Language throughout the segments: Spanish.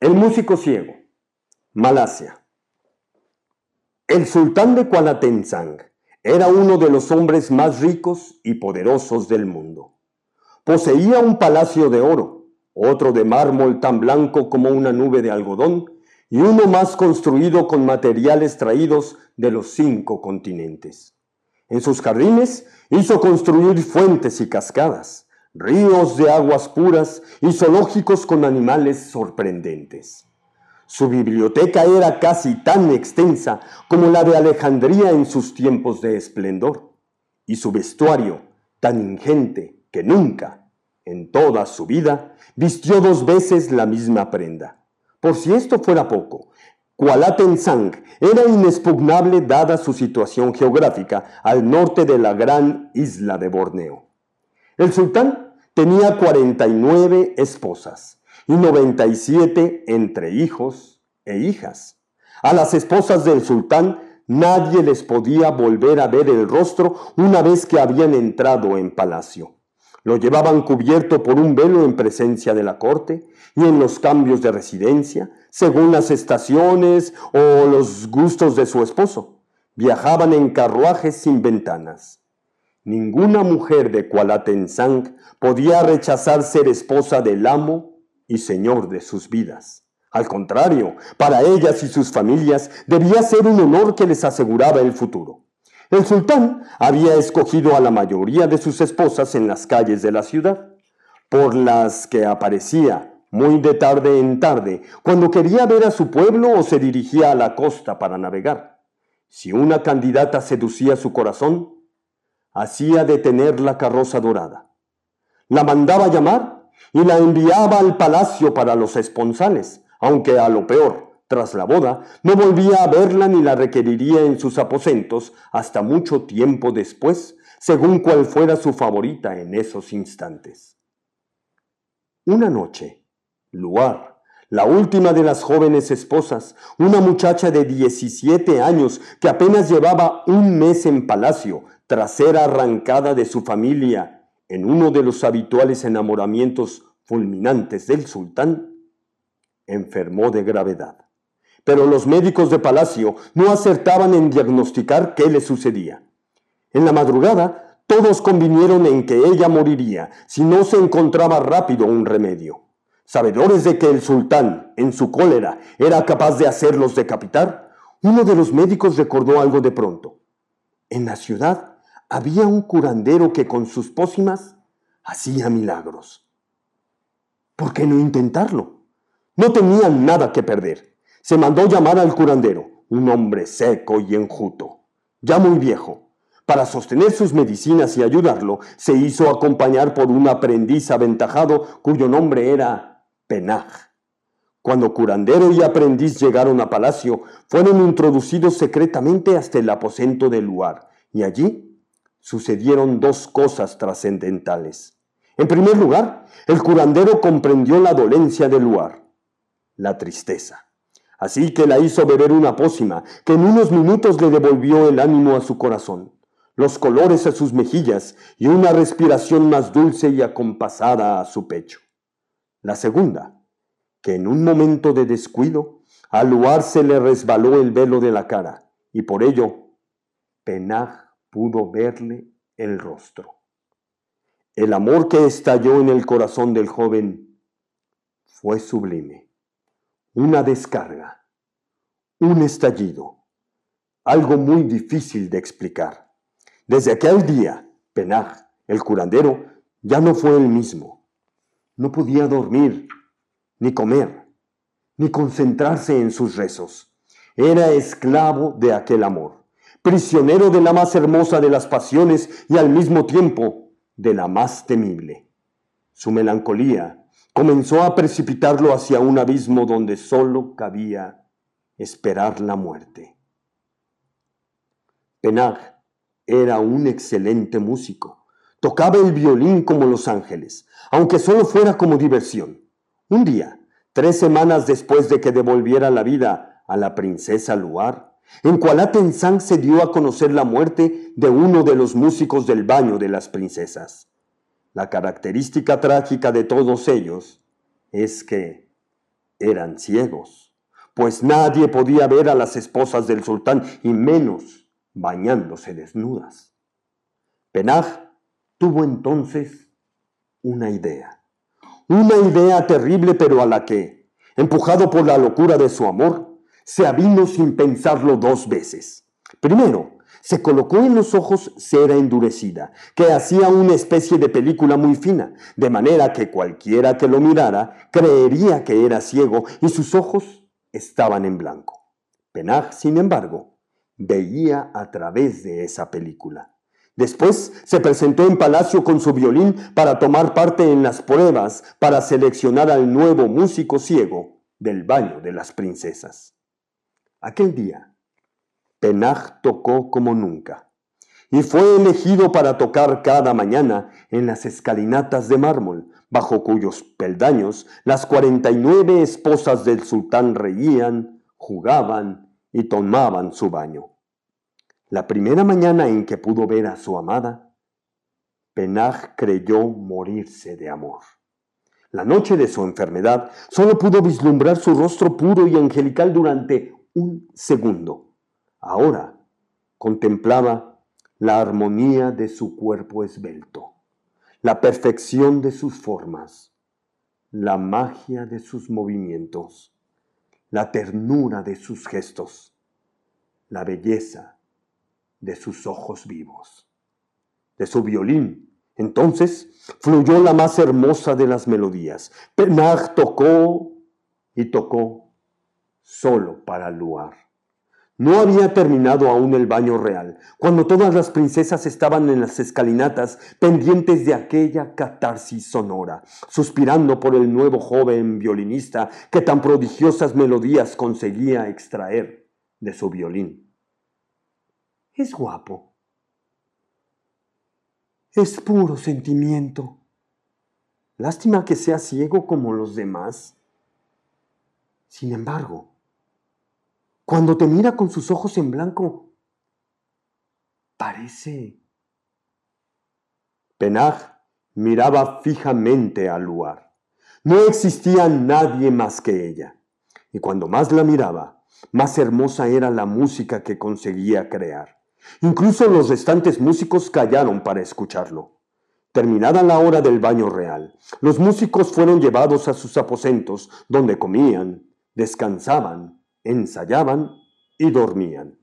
El músico ciego. Malasia. El sultán de Kualatenzang era uno de los hombres más ricos y poderosos del mundo. Poseía un palacio de oro, otro de mármol tan blanco como una nube de algodón, y uno más construido con materiales traídos de los cinco continentes. En sus jardines hizo construir fuentes y cascadas, ríos de aguas puras y zoológicos con animales sorprendentes. Su biblioteca era casi tan extensa como la de Alejandría en sus tiempos de esplendor, y su vestuario tan ingente que nunca, en toda su vida, vistió dos veces la misma prenda. Por si esto fuera poco, Kualatenzang era inexpugnable dada su situación geográfica al norte de la gran isla de Borneo. El sultán tenía 49 esposas y 97 entre hijos e hijas. A las esposas del sultán nadie les podía volver a ver el rostro una vez que habían entrado en palacio. Lo llevaban cubierto por un velo en presencia de la corte y en los cambios de residencia, según las estaciones o los gustos de su esposo. Viajaban en carruajes sin ventanas. Ninguna mujer de Kualatenzang podía rechazar ser esposa del amo y señor de sus vidas. Al contrario, para ellas y sus familias debía ser un honor que les aseguraba el futuro. El sultán había escogido a la mayoría de sus esposas en las calles de la ciudad, por las que aparecía muy de tarde en tarde, cuando quería ver a su pueblo o se dirigía a la costa para navegar. Si una candidata seducía su corazón, hacía detener la carroza dorada. La mandaba llamar y la enviaba al palacio para los esponsales, aunque a lo peor, tras la boda, no volvía a verla ni la requeriría en sus aposentos hasta mucho tiempo después, según cual fuera su favorita en esos instantes. Una noche, Luar, la última de las jóvenes esposas, una muchacha de 17 años que apenas llevaba un mes en palacio, tras ser arrancada de su familia en uno de los habituales enamoramientos fulminantes del sultán, enfermó de gravedad. Pero los médicos de palacio no acertaban en diagnosticar qué le sucedía. En la madrugada, todos convinieron en que ella moriría si no se encontraba rápido un remedio. Sabedores de que el sultán, en su cólera, era capaz de hacerlos decapitar, uno de los médicos recordó algo de pronto. En la ciudad había un curandero que con sus pócimas hacía milagros. ¿Por qué no intentarlo? No tenía nada que perder. Se mandó llamar al curandero, un hombre seco y enjuto, ya muy viejo. Para sostener sus medicinas y ayudarlo, se hizo acompañar por un aprendiz aventajado cuyo nombre era Penaj. Cuando curandero y aprendiz llegaron a palacio, fueron introducidos secretamente hasta el aposento del lugar, y allí sucedieron dos cosas trascendentales. En primer lugar, el curandero comprendió la dolencia del lugar, la tristeza. Así que la hizo beber una pócima que en unos minutos le devolvió el ánimo a su corazón, los colores a sus mejillas y una respiración más dulce y acompasada a su pecho. La segunda, que en un momento de descuido, al luar se le resbaló el velo de la cara y por ello Penaj pudo verle el rostro. El amor que estalló en el corazón del joven fue sublime. Una descarga, un estallido, algo muy difícil de explicar. Desde aquel día, Penaj, el curandero, ya no fue el mismo. No podía dormir, ni comer, ni concentrarse en sus rezos. Era esclavo de aquel amor prisionero de la más hermosa de las pasiones y al mismo tiempo de la más temible. Su melancolía comenzó a precipitarlo hacia un abismo donde sólo cabía esperar la muerte. Penag era un excelente músico. Tocaba el violín como los ángeles, aunque solo fuera como diversión. Un día, tres semanas después de que devolviera la vida a la princesa Luar, en Kualatenzang se dio a conocer la muerte de uno de los músicos del baño de las princesas. La característica trágica de todos ellos es que eran ciegos, pues nadie podía ver a las esposas del sultán y menos bañándose desnudas. Penaj tuvo entonces una idea, una idea terrible pero a la que, empujado por la locura de su amor, se avino sin pensarlo dos veces. Primero, se colocó en los ojos cera endurecida, que hacía una especie de película muy fina, de manera que cualquiera que lo mirara creería que era ciego y sus ojos estaban en blanco. Penaj, sin embargo, veía a través de esa película. Después se presentó en palacio con su violín para tomar parte en las pruebas para seleccionar al nuevo músico ciego del baño de las princesas. Aquel día, Penaj tocó como nunca y fue elegido para tocar cada mañana en las escalinatas de mármol, bajo cuyos peldaños las cuarenta y nueve esposas del sultán reían, jugaban y tomaban su baño. La primera mañana en que pudo ver a su amada, Penaj creyó morirse de amor. La noche de su enfermedad solo pudo vislumbrar su rostro puro y angelical durante un segundo Ahora contemplaba la armonía de su cuerpo esbelto, la perfección de sus formas, la magia de sus movimientos, la ternura de sus gestos, la belleza de sus ojos vivos. De su violín, entonces, fluyó la más hermosa de las melodías. Penag tocó y tocó solo para Luar. No había terminado aún el baño real, cuando todas las princesas estaban en las escalinatas pendientes de aquella catarsis sonora, suspirando por el nuevo joven violinista que tan prodigiosas melodías conseguía extraer de su violín. Es guapo. Es puro sentimiento. Lástima que sea ciego como los demás. Sin embargo, cuando te mira con sus ojos en blanco, parece... Penaj miraba fijamente al lugar. No existía nadie más que ella. Y cuando más la miraba, más hermosa era la música que conseguía crear. Incluso los restantes músicos callaron para escucharlo. Terminada la hora del baño real, los músicos fueron llevados a sus aposentos, donde comían, descansaban ensayaban y dormían.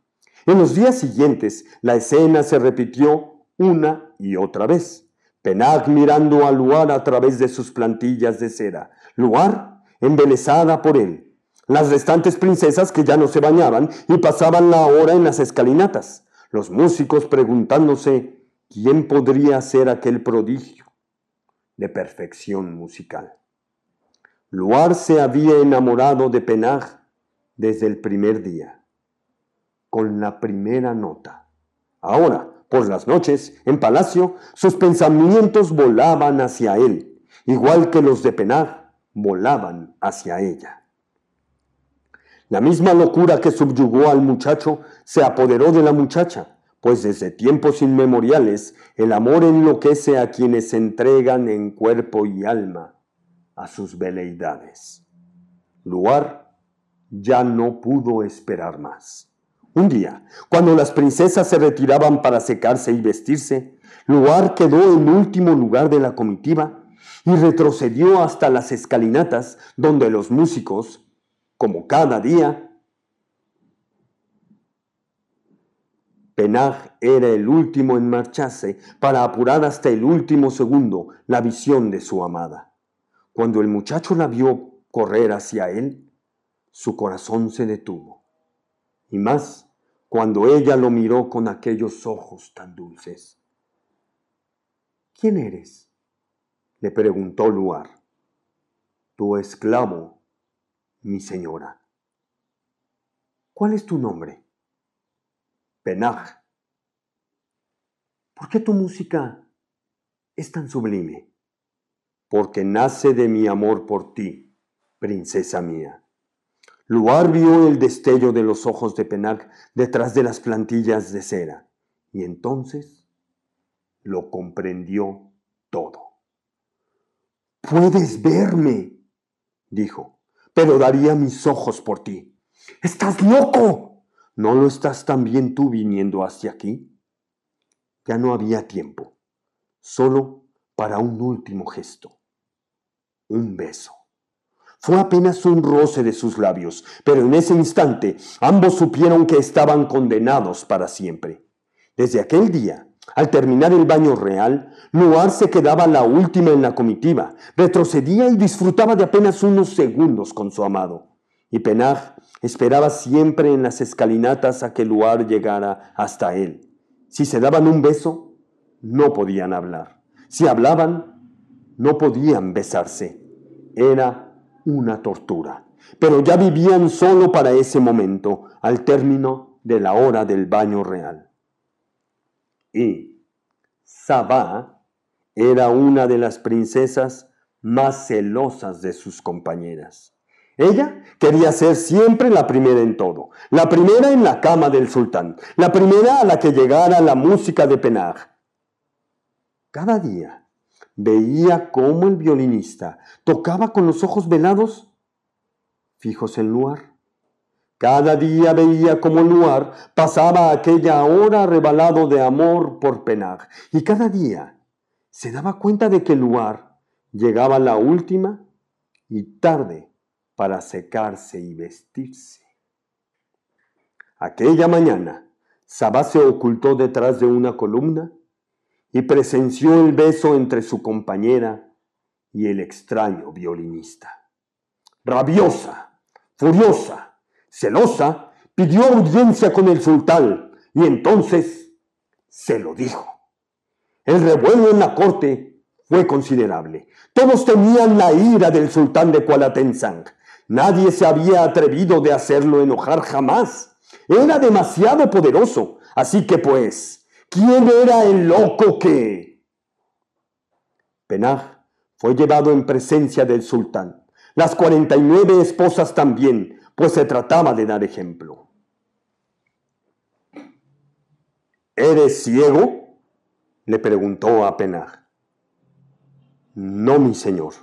En los días siguientes, la escena se repitió una y otra vez. Penag mirando a Luar a través de sus plantillas de cera. Luar embelesada por él. Las restantes princesas que ya no se bañaban y pasaban la hora en las escalinatas. Los músicos preguntándose quién podría ser aquel prodigio de perfección musical. Luar se había enamorado de Penag desde el primer día, con la primera nota. Ahora, por las noches, en palacio, sus pensamientos volaban hacia él, igual que los de Penag volaban hacia ella. La misma locura que subyugó al muchacho se apoderó de la muchacha, pues desde tiempos inmemoriales el amor enloquece a quienes se entregan en cuerpo y alma a sus veleidades. Luar ya no pudo esperar más. Un día, cuando las princesas se retiraban para secarse y vestirse, Luar quedó en último lugar de la comitiva y retrocedió hasta las escalinatas donde los músicos, como cada día, Penaj era el último en marcharse para apurar hasta el último segundo la visión de su amada. Cuando el muchacho la vio correr hacia él, su corazón se detuvo, y más cuando ella lo miró con aquellos ojos tan dulces. ¿Quién eres? le preguntó Luar. Tu esclavo, mi señora. ¿Cuál es tu nombre? Penaj. ¿Por qué tu música es tan sublime? Porque nace de mi amor por ti, princesa mía. Luar vio el destello de los ojos de Penac detrás de las plantillas de cera y entonces lo comprendió todo. Puedes verme, dijo, pero daría mis ojos por ti. ¡Estás loco! ¿No lo estás también tú viniendo hacia aquí? Ya no había tiempo, solo para un último gesto, un beso. Fue apenas un roce de sus labios, pero en ese instante ambos supieron que estaban condenados para siempre. Desde aquel día, al terminar el baño real, Noir se quedaba la última en la comitiva, retrocedía y disfrutaba de apenas unos segundos con su amado. Y Penag esperaba siempre en las escalinatas a que Luar llegara hasta él. Si se daban un beso, no podían hablar. Si hablaban, no podían besarse. Era una tortura. Pero ya vivían solo para ese momento, al término de la hora del baño real. Y Sabá era una de las princesas más celosas de sus compañeras. Ella quería ser siempre la primera en todo, la primera en la cama del sultán, la primera a la que llegara la música de Penag. Cada día veía cómo el violinista tocaba con los ojos velados fijos en Luar. Cada día veía cómo Luar pasaba aquella hora rebalado de amor por Penag, y cada día se daba cuenta de que Luar llegaba la última y tarde para secarse y vestirse. Aquella mañana, Sabá se ocultó detrás de una columna y presenció el beso entre su compañera y el extraño violinista. Rabiosa, furiosa, celosa, pidió audiencia con el sultán y entonces se lo dijo. El revuelo en la corte fue considerable. Todos temían la ira del sultán de Kualatenzang. Nadie se había atrevido de hacerlo enojar jamás. Era demasiado poderoso. Así que pues, ¿quién era el loco que... Penaj fue llevado en presencia del sultán. Las cuarenta y nueve esposas también, pues se trataba de dar ejemplo. ¿Eres ciego? le preguntó a Penaj. No, mi señor,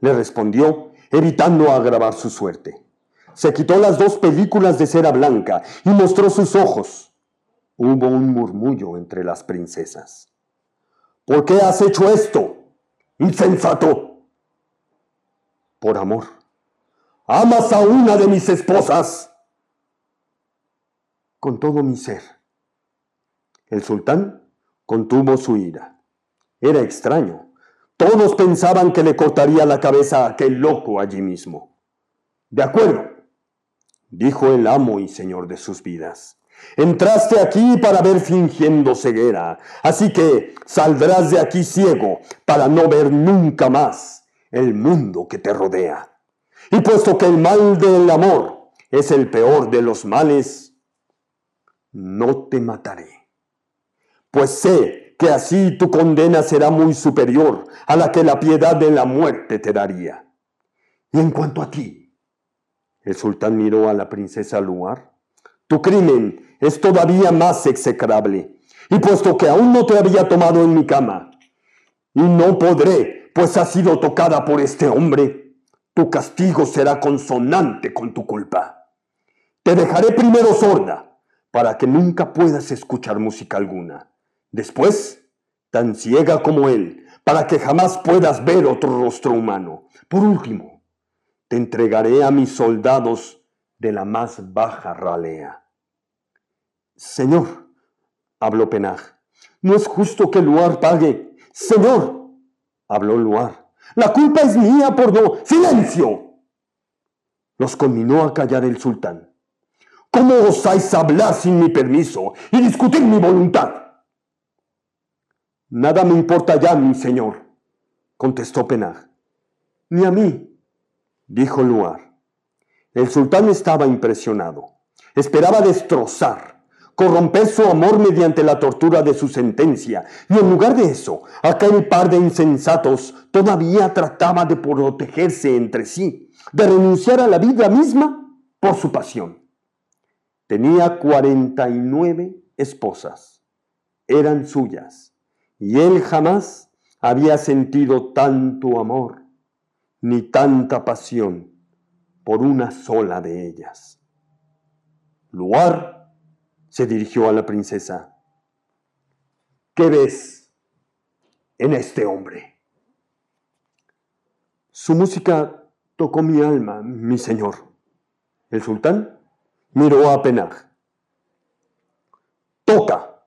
le respondió evitando agravar su suerte. Se quitó las dos películas de cera blanca y mostró sus ojos. Hubo un murmullo entre las princesas. ¿Por qué has hecho esto? Insensato. Por amor. ¿Amas a una de mis esposas? Con todo mi ser. El sultán contuvo su ira. Era extraño. Todos pensaban que le cortaría la cabeza a aquel loco allí mismo. De acuerdo, dijo el amo y señor de sus vidas. Entraste aquí para ver fingiendo ceguera, así que saldrás de aquí ciego para no ver nunca más el mundo que te rodea. Y puesto que el mal del amor es el peor de los males, no te mataré. Pues sé que así tu condena será muy superior a la que la piedad de la muerte te daría. Y en cuanto a ti, el sultán miró a la princesa Luar, tu crimen es todavía más execrable, y puesto que aún no te había tomado en mi cama, y no podré, pues has sido tocada por este hombre, tu castigo será consonante con tu culpa. Te dejaré primero sorda, para que nunca puedas escuchar música alguna Después, tan ciega como él, para que jamás puedas ver otro rostro humano. Por último, te entregaré a mis soldados de la más baja ralea. Señor, habló Penaj, no es justo que Luar pague. Señor, habló Luar, la culpa es mía por no... ¡Silencio! Los conminó a callar el sultán. ¿Cómo osáis hablar sin mi permiso y discutir mi voluntad? Nada me importa ya, mi señor, contestó Penag. Ni a mí, dijo Luar. El sultán estaba impresionado. Esperaba destrozar, corromper su amor mediante la tortura de su sentencia, y en lugar de eso, aquel par de insensatos todavía trataba de protegerse entre sí, de renunciar a la vida misma por su pasión. Tenía cuarenta y nueve esposas. Eran suyas y él jamás había sentido tanto amor ni tanta pasión por una sola de ellas. Luar se dirigió a la princesa. ¿Qué ves en este hombre? Su música tocó mi alma, mi señor. El sultán miró a Penaj. Toca,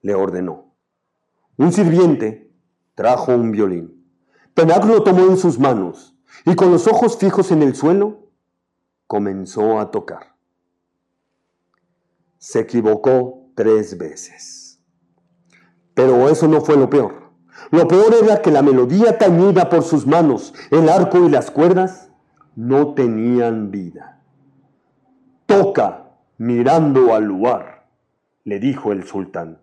le ordenó. Un sirviente trajo un violín. Penaj lo tomó en sus manos y con los ojos fijos en el suelo comenzó a tocar. Se equivocó tres veces. Pero eso no fue lo peor. Lo peor era que la melodía tañida por sus manos, el arco y las cuerdas, no tenían vida. Toca mirando al lugar, le dijo el sultán.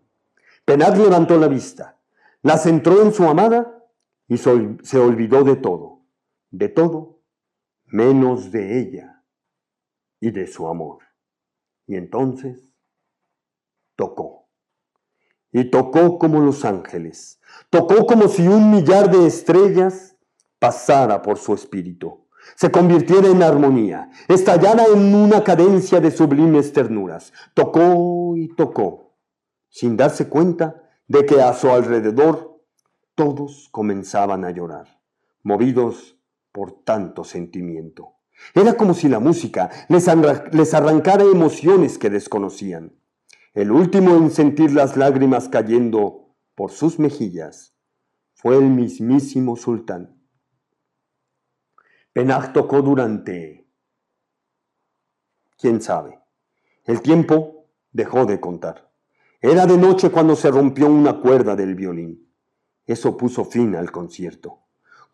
Penag levantó la vista, la centró en su amada y se olvidó de todo, de todo, menos de ella y de su amor. Y entonces tocó. Y tocó como los ángeles. Tocó como si un millar de estrellas pasara por su espíritu. Se convirtiera en armonía, estallara en una cadencia de sublimes ternuras. Tocó y tocó, sin darse cuenta de que a su alrededor todos comenzaban a llorar, movidos por tanto sentimiento. Era como si la música les, arrancara emociones que desconocían. El último en sentir las lágrimas cayendo por sus mejillas fue el mismísimo sultán. Penach tocó durante... ¿Quién sabe? El tiempo dejó de contar. Era de noche cuando se rompió una cuerda del violín. Eso puso fin al concierto.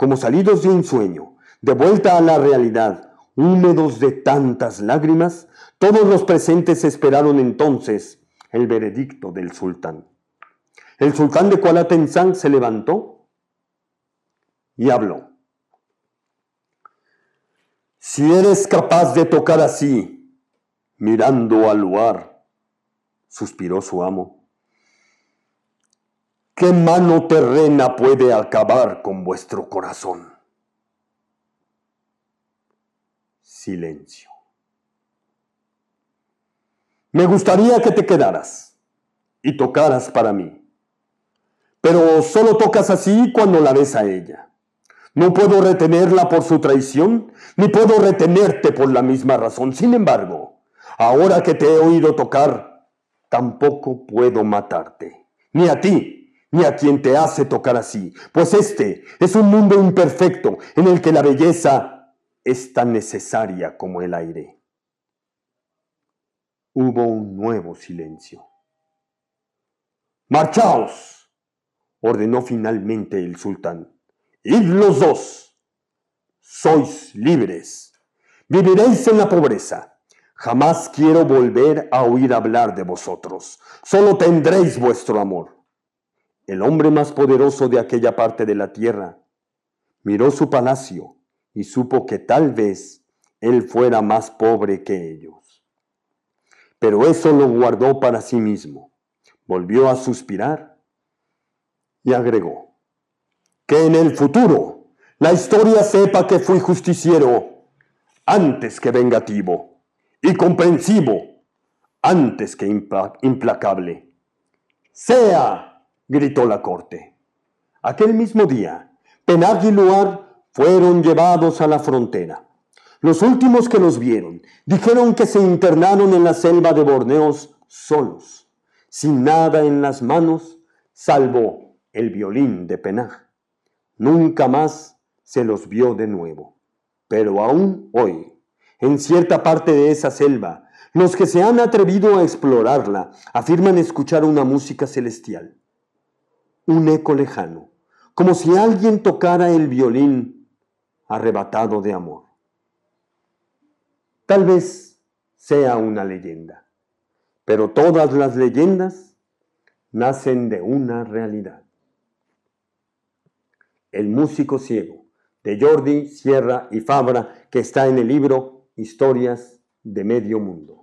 Como salidos de un sueño, de vuelta a la realidad, húmedos de tantas lágrimas, todos los presentes esperaron entonces el veredicto del sultán. El sultán de Kuala se levantó y habló. Si eres capaz de tocar así, mirando al lugar, suspiró su amo, ¿qué mano terrena puede acabar con vuestro corazón? Silencio. Me gustaría que te quedaras y tocaras para mí. Pero solo tocas así cuando la ves a ella. No puedo retenerla por su traición, ni puedo retenerte por la misma razón. Sin embargo, ahora que te he oído tocar, tampoco puedo matarte. Ni a ti, ni a quien te hace tocar así. Pues este es un mundo imperfecto en el que la belleza es tan necesaria como el aire. Hubo un nuevo silencio. Marchaos, ordenó finalmente el sultán. Id los dos. Sois libres. Viviréis en la pobreza. Jamás quiero volver a oír hablar de vosotros. Solo tendréis vuestro amor. El hombre más poderoso de aquella parte de la tierra miró su palacio y supo que tal vez él fuera más pobre que ellos pero eso lo guardó para sí mismo. Volvió a suspirar y agregó, que en el futuro la historia sepa que fui justiciero antes que vengativo y comprensivo antes que implacable. Sea, gritó la corte. Aquel mismo día, Penag y Luar fueron llevados a la frontera. Los últimos que los vieron dijeron que se internaron en la selva de Borneos solos, sin nada en las manos, salvo el violín de Penaj. Nunca más se los vio de nuevo. Pero aún hoy, en cierta parte de esa selva, los que se han atrevido a explorarla afirman escuchar una música celestial, un eco lejano, como si alguien tocara el violín arrebatado de amor. Tal vez sea una leyenda, pero todas las leyendas nacen de una realidad. El músico ciego, de Jordi, Sierra y Fabra, que está en el libro Historias de Medio Mundo.